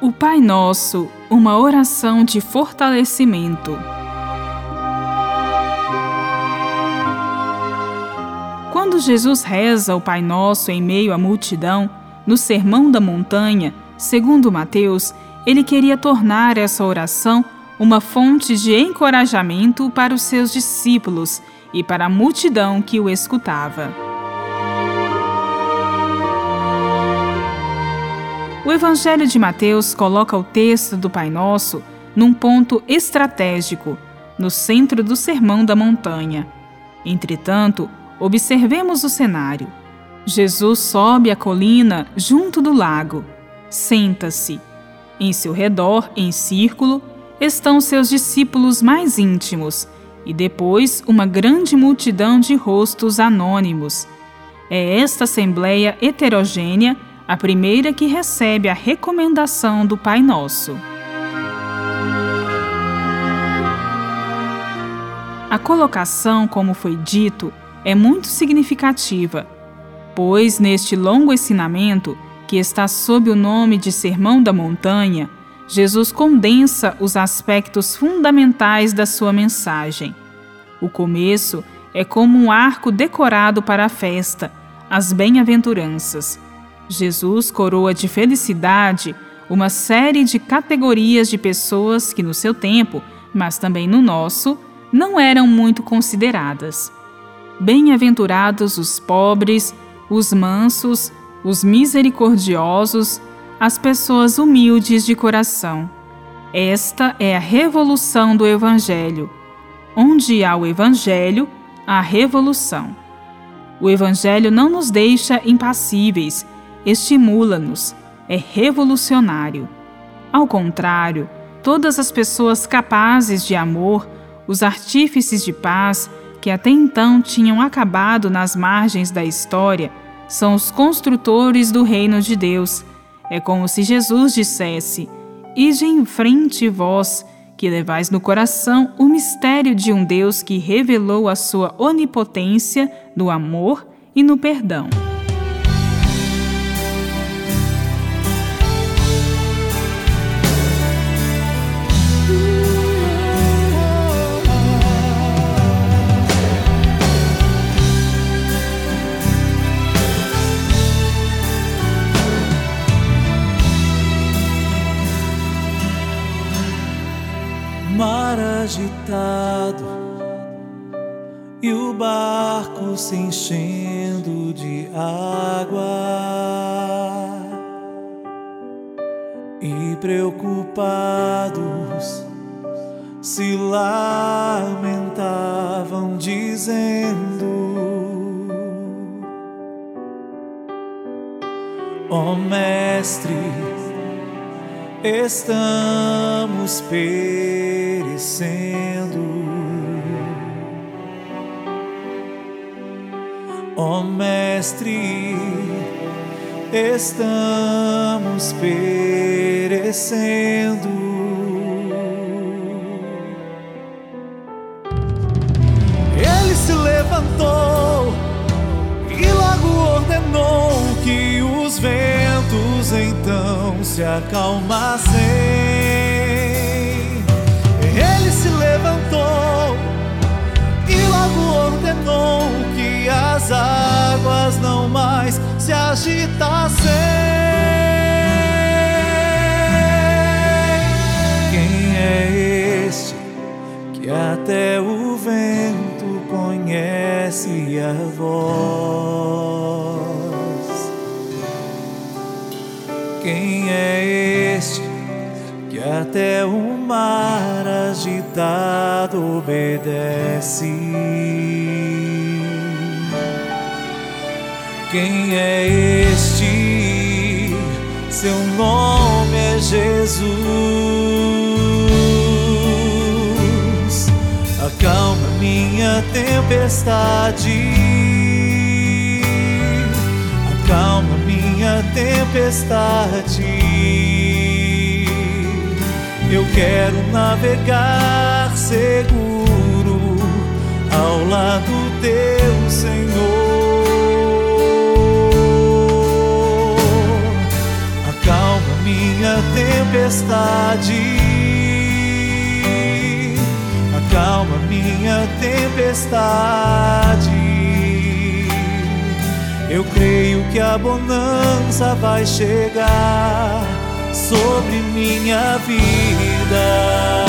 o Pai Nosso, uma oração de fortalecimento. Quando Jesus reza o Pai Nosso em meio à multidão, no Sermão da Montanha, segundo Mateus, ele queria tornar essa oração uma fonte de encorajamento para os seus discípulos e para a multidão que o escutava. O Evangelho de Mateus coloca o texto do Pai Nosso num ponto estratégico, no centro do Sermão da Montanha. Entretanto, observemos o cenário. Jesus sobe a colina junto do lago. Senta-se. Em seu redor, em círculo, estão seus discípulos mais íntimos e depois uma grande multidão de rostos anônimos. É esta assembleia heterogênea a primeira que recebe a recomendação do Pai Nosso. A colocação, como foi dito, é muito significativa, pois neste longo ensinamento, que está sob o nome de Sermão da Montanha, Jesus condensa os aspectos fundamentais da sua mensagem. O começo é como um arco decorado para a festa, as bem-aventuranças Jesus coroa de felicidade uma série de categorias de pessoas que no seu tempo, mas também no nosso, não eram muito consideradas. Bem-aventurados os pobres, os mansos, os misericordiosos, as pessoas humildes de coração. Esta é a revolução do Evangelho. Onde há o Evangelho, há revolução. O Evangelho não nos deixa impassíveis, estimula-nos, é revolucionário. Ao contrário, todas as pessoas capazes de amor, os artífices de paz, que até então tinham acabado nas margens da história, são os construtores do reino de Deus. É como se Jesus dissesse: Ide em frente vós, que levais no coração o mistério de um Deus que revelou a sua onipotência no amor e no perdão. Mar agitado e o barco se enchendo de água. E preocupados se lamentavam, dizendo: Ó oh, Mestre, estamos perecendo. Ó oh, Mestre, estamos perecendo. Então se acalmassem. Ele se levantou e logo ordenou que as águas não mais se agitassem. Quem é este que até o vento conhece a voz? É este que até o mar agitado obedece? Quem é este? Seu nome é Jesus. Acalma minha tempestade. Tempestade. Eu quero navegar seguro ao lado teu, Senhor. minha tempestade. Acalma minha tempestade. Eu creio que a bonança vai chegar sobre minha vida.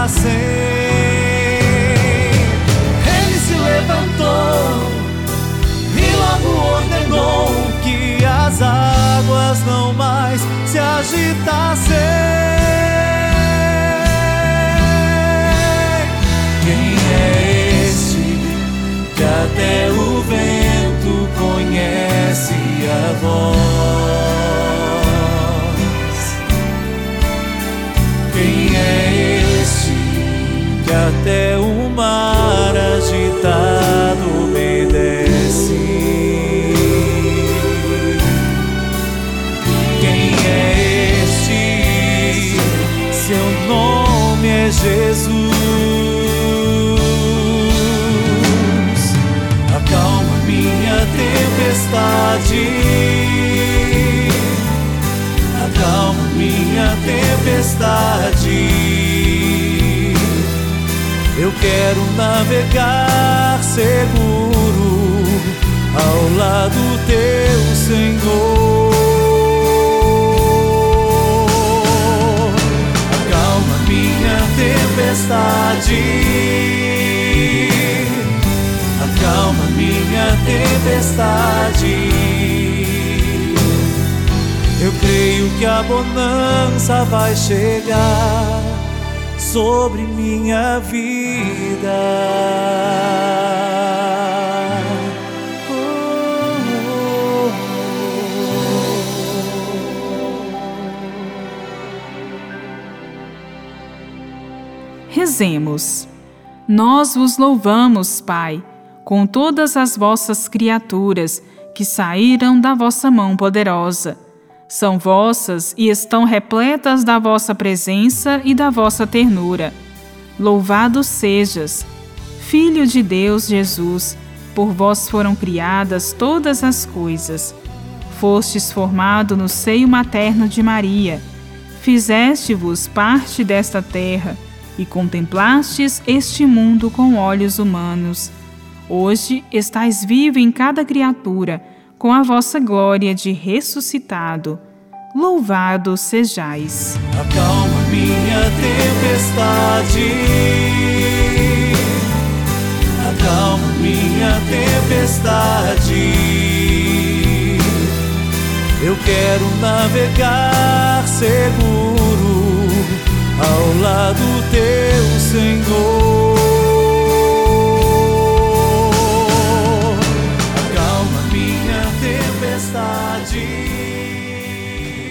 Acalmassem. Ele se levantou e logo ordenou que as águas não mais se agitassem. Eu quero navegar seguro ao lado teu, Senhor. Acalma minha tempestade. Acalma minha tempestade. Eu creio que a bonança vai chegar sobre minha vida. Rezemos. Nós vos louvamos, Pai, com todas as vossas criaturas que saíram da vossa mão poderosa são vossas e estão repletas da vossa presença e da vossa ternura. Louvado sejas, Filho de Deus Jesus, por vós foram criadas todas as coisas. Fostes formado no seio materno de Maria, fizeste-vos parte desta terra e contemplastes este mundo com olhos humanos. Hoje estais vivo em cada criatura com a vossa glória de ressuscitado. Louvado sejais. Acalma minha tempestade. Acalma minha tempestade. Eu quero navegar seguro ao lado teu, Senhor.